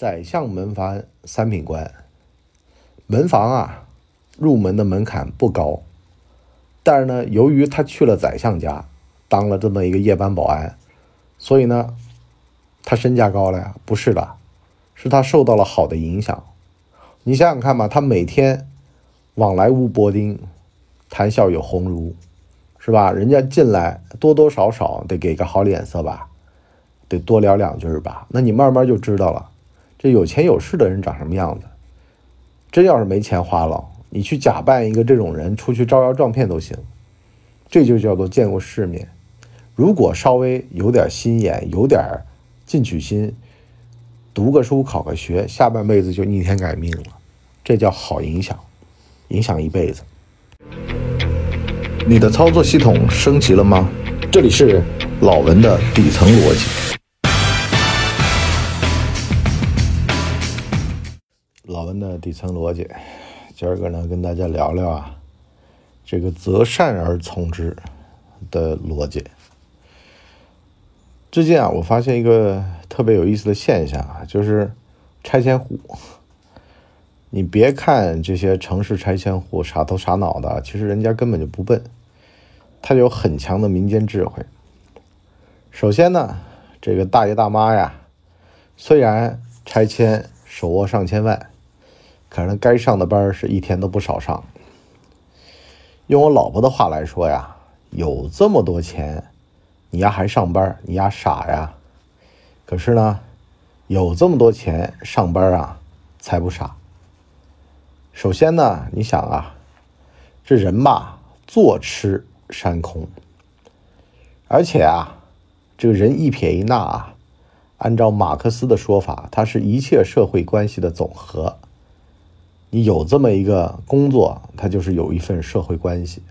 宰相门房三品官，门房啊，入门的门槛不高，但是呢，由于他去了宰相家，当了这么一个夜班保安，所以呢，他身价高了呀？不是的，是他受到了好的影响。你想想看吧，他每天往来无薄丁，谈笑有鸿儒，是吧？人家进来多多少少得给个好脸色吧，得多聊两句吧。那你慢慢就知道了。这有钱有势的人长什么样子？真要是没钱花了，你去假扮一个这种人出去招摇撞骗都行。这就叫做见过世面。如果稍微有点心眼，有点进取心，读个书考个学，下半辈子就逆天改命了。这叫好影响，影响一辈子。你的操作系统升级了吗？这里是老文的底层逻辑。老文的底层逻辑，今儿个呢跟大家聊聊啊，这个择善而从之的逻辑。最近啊，我发现一个特别有意思的现象啊，就是拆迁户。你别看这些城市拆迁户傻头傻脑的，其实人家根本就不笨，他有很强的民间智慧。首先呢，这个大爷大妈呀，虽然拆迁手握上千万。可能该上的班是一天都不少上。用我老婆的话来说呀，有这么多钱，你丫还上班？你丫傻呀！可是呢，有这么多钱上班啊，才不傻。首先呢，你想啊，这人吧，坐吃山空，而且啊，这个人一撇一捺啊，按照马克思的说法，它是一切社会关系的总和。你有这么一个工作，它就是有一份社会关系。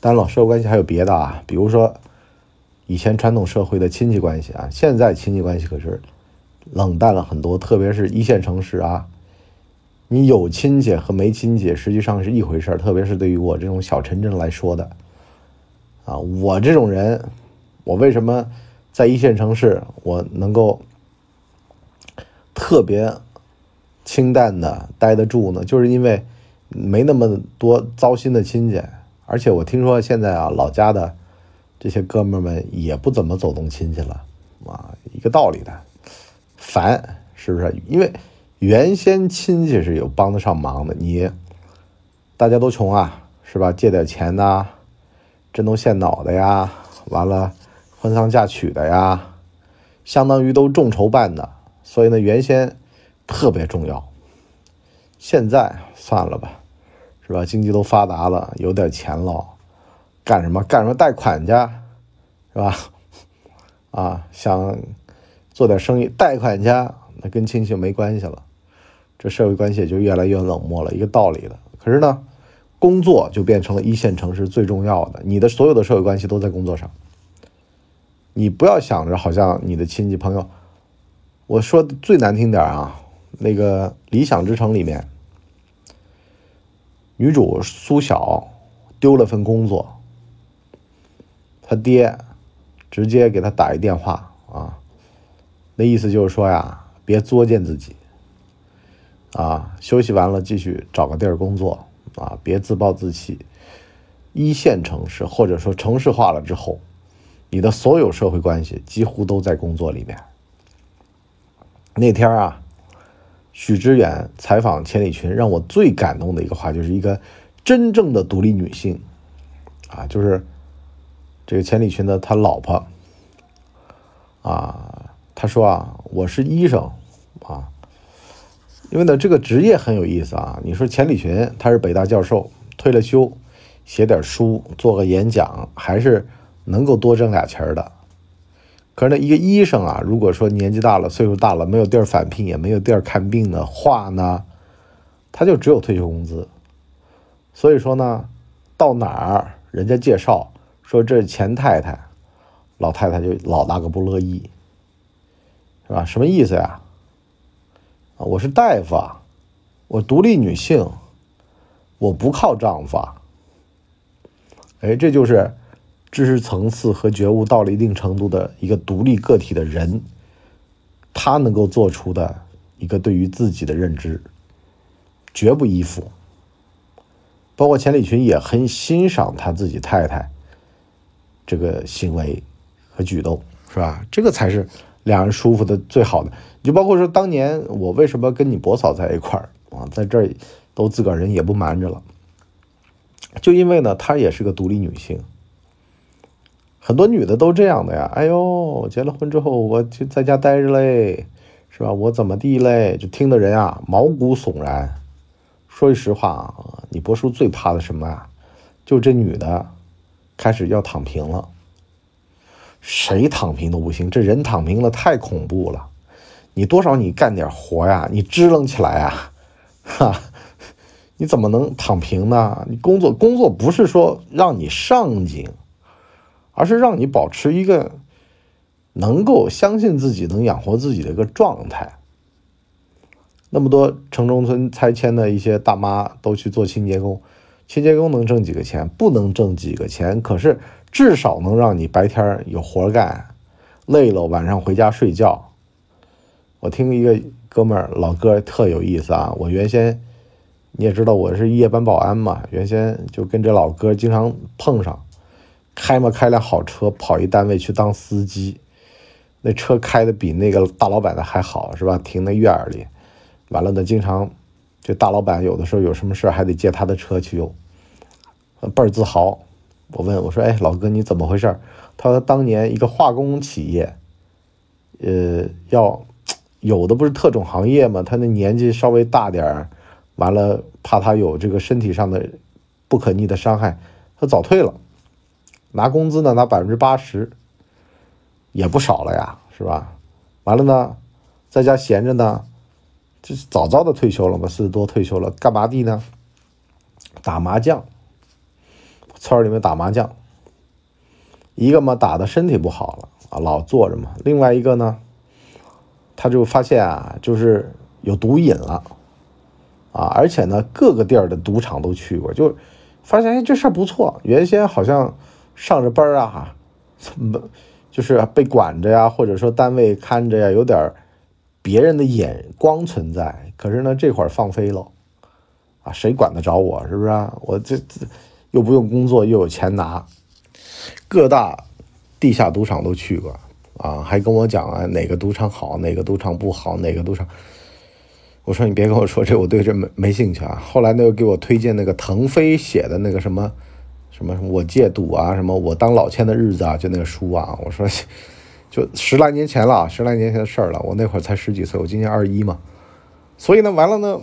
当然了，社会关系还有别的啊，比如说以前传统社会的亲戚关系啊，现在亲戚关系可是冷淡了很多，特别是一线城市啊。你有亲戚和没亲戚实际上是一回事儿，特别是对于我这种小城镇来说的啊，我这种人，我为什么在一线城市我能够特别？清淡的待得住呢，就是因为没那么多糟心的亲戚，而且我听说现在啊，老家的这些哥们们也不怎么走动亲戚了啊，一个道理的，烦是不是？因为原先亲戚是有帮得上忙的，你大家都穷啊，是吧？借点钱呐，针头线脑的呀，完了婚丧嫁娶的呀，相当于都众筹办的，所以呢，原先。特别重要。现在算了吧，是吧？经济都发达了，有点钱了，干什么干什么贷款去，是吧？啊，想做点生意，贷款去，那跟亲戚没关系了，这社会关系也就越来越冷漠了，一个道理的。可是呢，工作就变成了一线城市最重要的，你的所有的社会关系都在工作上。你不要想着好像你的亲戚朋友，我说最难听点啊。那个《理想之城》里面，女主苏晓丢了份工作，他爹直接给他打一电话啊，那意思就是说呀，别作践自己，啊，休息完了继续找个地儿工作啊，别自暴自弃。一线城市或者说城市化了之后，你的所有社会关系几乎都在工作里面。那天啊。许知远采访钱理群，让我最感动的一个话，就是一个真正的独立女性，啊，就是这个钱理群的他老婆，啊，他说啊，我是医生，啊，因为呢，这个职业很有意思啊。你说钱理群他是北大教授，退了休，写点书，做个演讲，还是能够多挣俩钱的。可是呢，一个医生啊，如果说年纪大了、岁数大了，没有地儿返聘，也没有地儿看病的话呢，他就只有退休工资。所以说呢，到哪儿人家介绍说这是钱太太，老太太就老大个不乐意，是吧？什么意思呀？啊，我是大夫啊，我独立女性，我不靠丈夫。啊。哎，这就是。知识层次和觉悟到了一定程度的一个独立个体的人，他能够做出的一个对于自己的认知，绝不依附。包括钱理群也很欣赏他自己太太这个行为和举动，是吧？这个才是两人舒服的最好的。你就包括说当年我为什么跟你伯嫂在一块儿啊，在这儿都自个儿人也不瞒着了，就因为呢，她也是个独立女性。很多女的都这样的呀，哎呦，结了婚之后我就在家待着嘞，是吧？我怎么地嘞？就听的人啊毛骨悚然。说句实话啊，你波叔最怕的什么啊？就这女的开始要躺平了。谁躺平都不行，这人躺平了太恐怖了。你多少你干点活呀，你支棱起来啊，哈，你怎么能躺平呢？你工作工作不是说让你上进，而是让你保持一个能够相信自己能养活自己的一个状态。那么多城中村拆迁的一些大妈都去做清洁工，清洁工能挣几个钱？不能挣几个钱，可是至少能让你白天有活干，累了晚上回家睡觉。我听一个哥们儿老哥特有意思啊，我原先你也知道我是夜班保安嘛，原先就跟这老哥经常碰上，开嘛开辆好车跑一单位去当司机，那车开的比那个大老板的还好，是吧？停那院儿里。完了呢，经常这大老板有的时候有什么事还得借他的车去用，倍儿自豪。我问我说：“哎，老哥你怎么回事？”他说：“当年一个化工企业，呃，要有的不是特种行业嘛，他那年纪稍微大点儿，完了怕他有这个身体上的不可逆的伤害，他早退了，拿工资呢拿百分之八十，也不少了呀，是吧？完了呢，在家闲着呢。”就是早早的退休了嘛，四十多退休了，干嘛的呢？打麻将，村里面打麻将。一个嘛打的身体不好了啊，老坐着嘛。另外一个呢，他就发现啊，就是有毒瘾了啊，而且呢，各个地儿的赌场都去过，就发现哎，这事儿不错。原先好像上着班啊，怎么就是被管着呀，或者说单位看着呀，有点别人的眼光存在，可是呢，这会儿放飞了，啊，谁管得着我？是不是啊？我这这又不用工作，又有钱拿，各大地下赌场都去过，啊，还跟我讲啊，哪个赌场好，哪个赌场不好，哪个赌场。我说你别跟我说这，我对这没没兴趣啊。后来呢，又给我推荐那个腾飞写的那个什么什么什么我戒赌啊，什么我当老千的日子啊，就那个书啊。我说。就十来年前了，十来年前的事儿了。我那会儿才十几岁，我今年二十一嘛。所以呢，完了呢，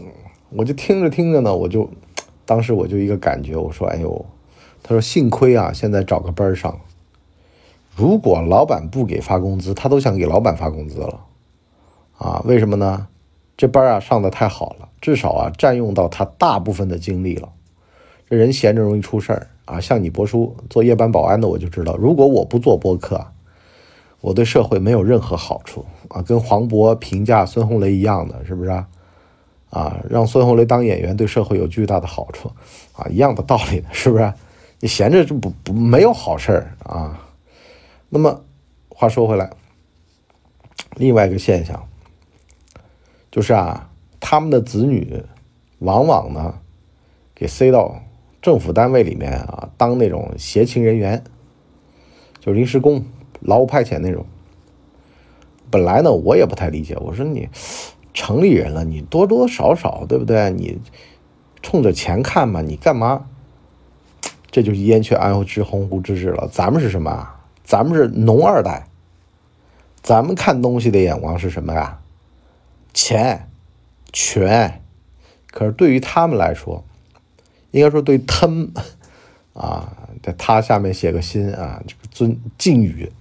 我就听着听着呢，我就当时我就一个感觉，我说：“哎呦，他说幸亏啊，现在找个班上。如果老板不给发工资，他都想给老板发工资了啊？为什么呢？这班啊上的太好了，至少啊占用到他大部分的精力了。这人闲着容易出事儿啊。像你博叔做夜班保安的，我就知道，如果我不做播客。”我对社会没有任何好处啊，跟黄渤评价孙红雷一样的，是不是啊？啊，让孙红雷当演员对社会有巨大的好处啊，一样的道理，是不是？你闲着就不不没有好事儿啊。那么话说回来，另外一个现象就是啊，他们的子女往往呢给塞到政府单位里面啊，当那种协勤人员，就临时工。劳务派遣那种，本来呢，我也不太理解。我说你城里人了，你多多少少对不对？你冲着钱看嘛，你干嘛？这就是燕雀安知鸿鹄之志了。咱们是什么啊？咱们是农二代。咱们看东西的眼光是什么呀？钱、权。可是对于他们来说，应该说对他们啊，在他下面写个心啊，这个尊敬语。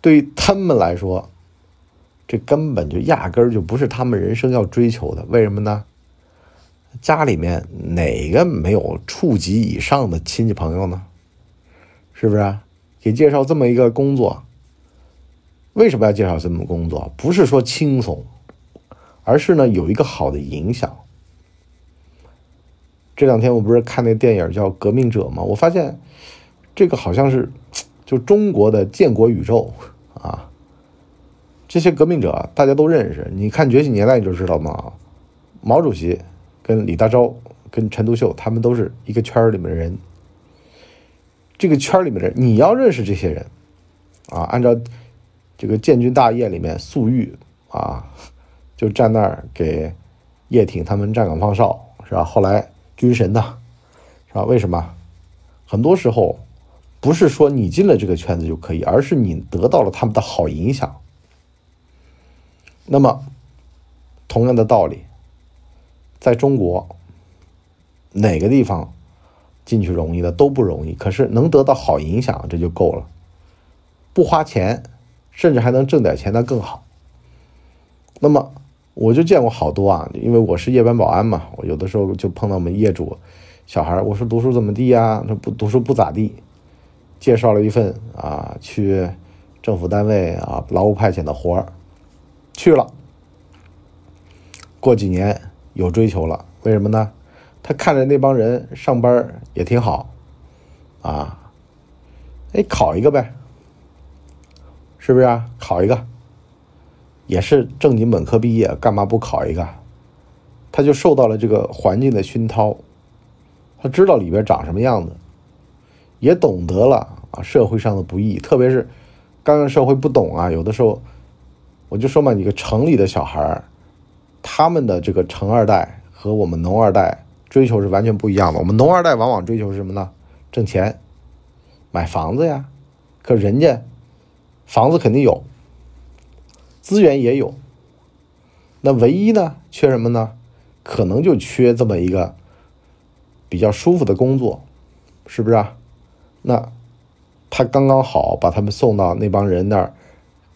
对他们来说，这根本就压根儿就不是他们人生要追求的。为什么呢？家里面哪个没有处级以上的亲戚朋友呢？是不是？给介绍这么一个工作，为什么要介绍这么工作？不是说轻松，而是呢有一个好的影响。这两天我不是看那电影叫《革命者》吗？我发现这个好像是。就中国的建国宇宙啊，这些革命者大家都认识，你看《觉醒年代》你就知道嘛。毛主席跟李大钊、跟陈独秀，他们都是一个圈里面的人。这个圈里面的人，你要认识这些人啊，按照这个建军大业里面，粟裕啊，就站那儿给叶挺他们站岗放哨，是吧？后来军神呐，是吧？为什么？很多时候不是说你进了这个圈子就可以，而是你得到了他们的好影响。那么，同样的道理，在中国哪个地方进去容易的都不容易，可是能得到好影响，这就够了。不花钱，甚至还能挣点钱，那更好。那么，我就见过好多啊，因为我是夜班保安嘛，我有的时候就碰到我们业主小孩，我说读书怎么地呀？他不读书不咋地，介绍了一份啊，去政府单位啊劳务派遣的活儿。去了，过几年有追求了，为什么呢？他看着那帮人上班也挺好，啊，哎，考一个呗，是不是啊？考一个，也是正经本科毕业，干嘛不考一个？他就受到了这个环境的熏陶，他知道里边长什么样子，也懂得了啊社会上的不易，特别是刚刚社会不懂啊，有的时候。我就说嘛，你个城里的小孩儿，他们的这个城二代和我们农二代追求是完全不一样的。我们农二代往往追求是什么呢？挣钱，买房子呀。可人家房子肯定有，资源也有，那唯一呢，缺什么呢？可能就缺这么一个比较舒服的工作，是不是啊？那他刚刚好把他们送到那帮人那儿。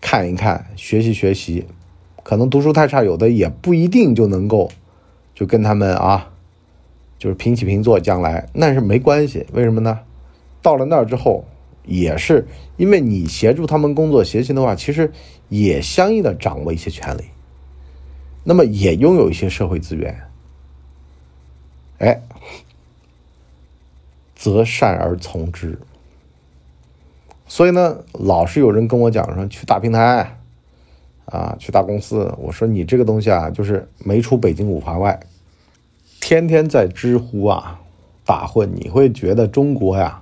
看一看，学习学习，可能读书太差，有的也不一定就能够，就跟他们啊，就是平起平坐。将来那是没关系，为什么呢？到了那儿之后，也是因为你协助他们工作协勤的话，其实也相应的掌握一些权利，那么也拥有一些社会资源，哎，择善而从之。所以呢，老是有人跟我讲说去大平台，啊，去大公司。我说你这个东西啊，就是没出北京五环外，天天在知乎啊打混，你会觉得中国呀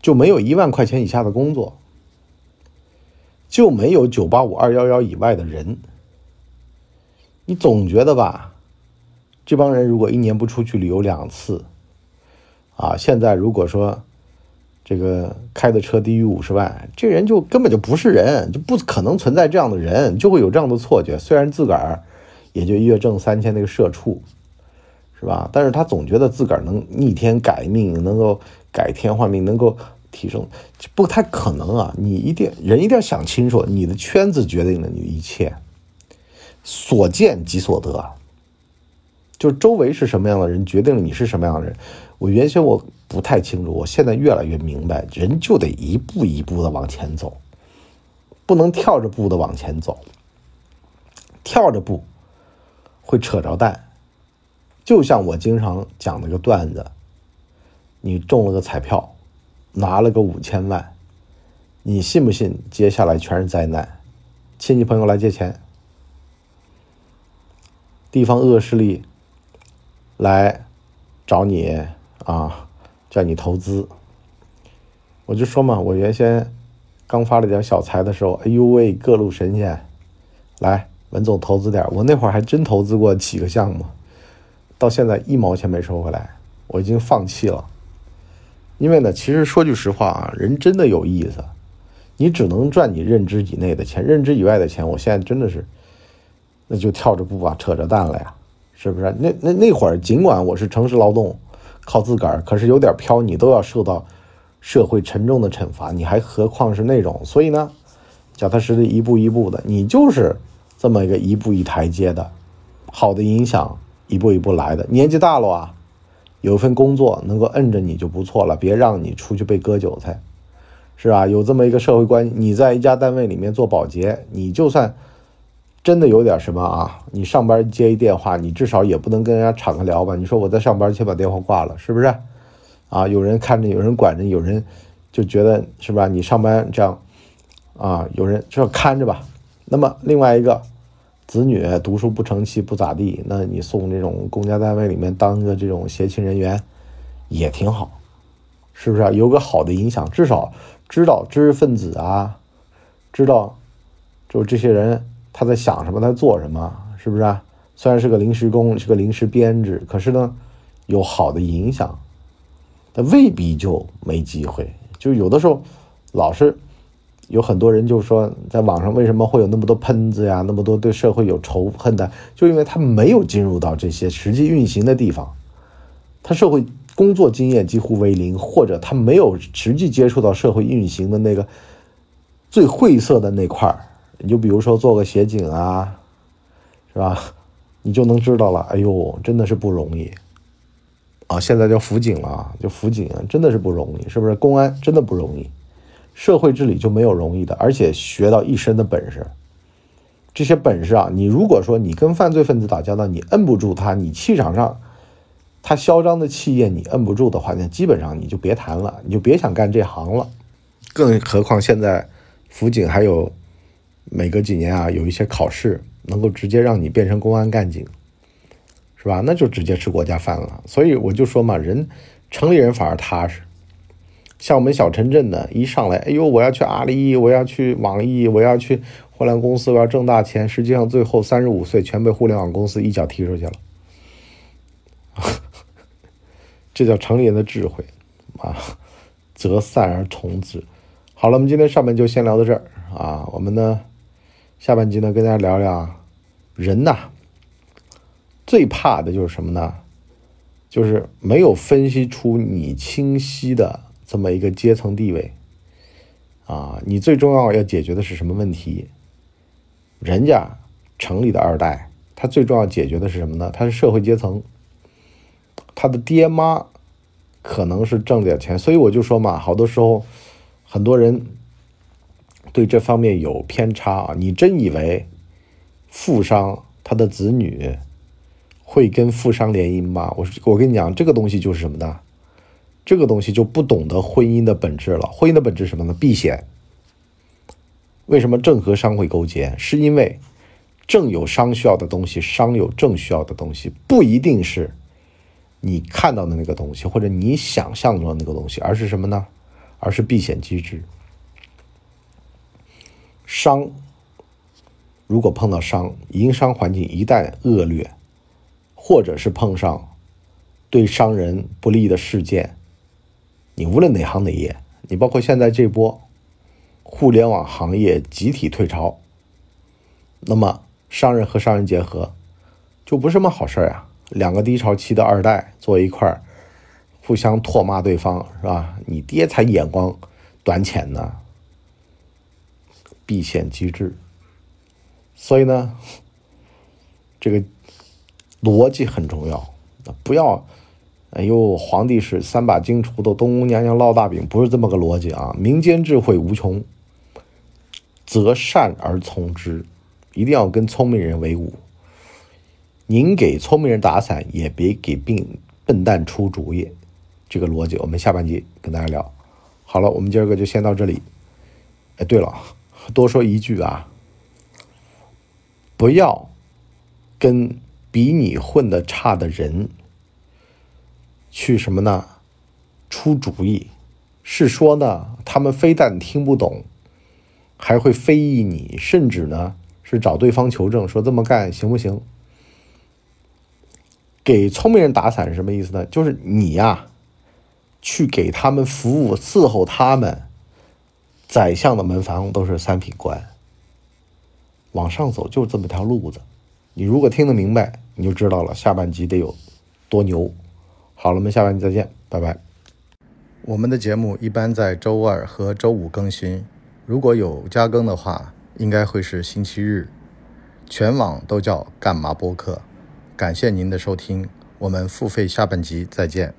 就没有一万块钱以下的工作，就没有九八五二幺幺以外的人。你总觉得吧，这帮人如果一年不出去旅游两次，啊，现在如果说。这个开的车低于五十万，这人就根本就不是人，就不可能存在这样的人，就会有这样的错觉。虽然自个儿也就月挣三千，那个社畜，是吧？但是他总觉得自个儿能逆天改命，能够改天换命，能够提升，不太可能啊！你一定人一定要想清楚，你的圈子决定了你的一切，所见即所得，就周围是什么样的人，决定了你是什么样的人。我原先我。不太清楚，我现在越来越明白，人就得一步一步的往前走，不能跳着步的往前走。跳着步会扯着蛋，就像我经常讲那个段子：你中了个彩票，拿了个五千万，你信不信接下来全是灾难？亲戚朋友来借钱，地方恶势力来找你啊！叫你投资，我就说嘛，我原先刚发了点小财的时候，哎呦喂，各路神仙来，文总投资点，我那会儿还真投资过几个项目，到现在一毛钱没收回来，我已经放弃了。因为呢，其实说句实话啊，人真的有意思，你只能赚你认知以内的钱，认知以外的钱，我现在真的是，那就跳着步啊，扯着蛋了呀，是不是？那那那会儿，尽管我是诚实劳动。靠自个儿，可是有点飘，你都要受到社会沉重的惩罚，你还何况是那种？所以呢，脚踏实地，一步一步的，你就是这么一个一步一台阶的，好的影响一步一步来的。年纪大了啊，有份工作能够摁着你就不错了，别让你出去被割韭菜，是吧？有这么一个社会关系，你在一家单位里面做保洁，你就算。真的有点什么啊？你上班接一电话，你至少也不能跟人家敞开聊吧？你说我在上班，先把电话挂了，是不是？啊，有人看着，有人管着，有人就觉得是吧？你上班这样啊，有人就要看着吧？那么另外一个，子女读书不成器不咋地，那你送这种公家单位里面当个这种协勤人员，也挺好，是不是啊？有个好的影响，至少知道知识分子啊，知道就这些人他在想什么，在做什么，是不是？虽然是个临时工，是个临时编制，可是呢，有好的影响，但未必就没机会。就有的时候，老是。有很多人就说，在网上为什么会有那么多喷子呀？那么多对社会有仇恨的，就因为他没有进入到这些实际运行的地方，他社会工作经验几乎为零，或者他没有实际接触到社会运行的那个最晦涩的那块儿。你就比如说做个协警啊，是吧？你就能知道了。哎呦，真的是不容易啊！现在叫辅警了，就辅警真的是不容易，是不是？公安真的不容易。社会治理就没有容易的，而且学到一身的本事。这些本事啊，你如果说你跟犯罪分子打交道，你摁不住他，你气场上他嚣张的气焰你摁不住的话，那基本上你就别谈了，你就别想干这行了。更何况现在辅警还有每隔几年啊有一些考试，能够直接让你变成公安干警，是吧？那就直接吃国家饭了。所以我就说嘛，人城里人反而踏实。像我们小城镇的，一上来，哎呦，我要去阿里，我要去网易，我要去互联网公司，我要挣大钱。实际上，最后三十五岁全被互联网公司一脚踢出去了。这叫城里人的智慧啊，择善而从之。好了，我们今天上半就先聊到这儿啊。我们呢，下半集呢，跟大家聊聊人呐，最怕的就是什么呢？就是没有分析出你清晰的。这么一个阶层地位，啊，你最重要要解决的是什么问题？人家城里的二代，他最重要解决的是什么呢？他是社会阶层，他的爹妈可能是挣点钱，所以我就说嘛，好多时候很多人对这方面有偏差啊。你真以为富商他的子女会跟富商联姻吗？我我跟你讲，这个东西就是什么呢？这个东西就不懂得婚姻的本质了。婚姻的本质什么呢？避险。为什么正和商会勾结？是因为正有商需要的东西，商有正需要的东西，不一定是你看到的那个东西，或者你想象中的那个东西，而是什么呢？而是避险机制。商如果碰到商，营商环境一旦恶劣，或者是碰上对商人不利的事件。你无论哪行哪业，你包括现在这波互联网行业集体退潮，那么商人和商人结合就不是什么好事儿啊。两个低潮期的二代坐一块儿，互相唾骂对方，是吧？你爹才眼光短浅呢，避险机制。所以呢，这个逻辑很重要，不要。哎呦，皇帝是三把金锄头，东宫娘娘烙大饼，不是这么个逻辑啊！民间智慧无穷，择善而从之，一定要跟聪明人为伍。您给聪明人打伞，也别给病笨蛋出主意。这个逻辑，我们下半集跟大家聊。好了，我们今儿个就先到这里。哎，对了，多说一句啊，不要跟比你混的差的人。去什么呢？出主意，是说呢，他们非但听不懂，还会非议你，甚至呢是找对方求证，说这么干行不行？给聪明人打伞是什么意思呢？就是你呀，去给他们服务，伺候他们。宰相的门房都是三品官，往上走就是这么条路子。你如果听得明白，你就知道了，下半集得有多牛。好了，我们下半集再见，拜拜。我们的节目一般在周二和周五更新，如果有加更的话，应该会是星期日。全网都叫干嘛播客。感谢您的收听，我们付费下半集再见。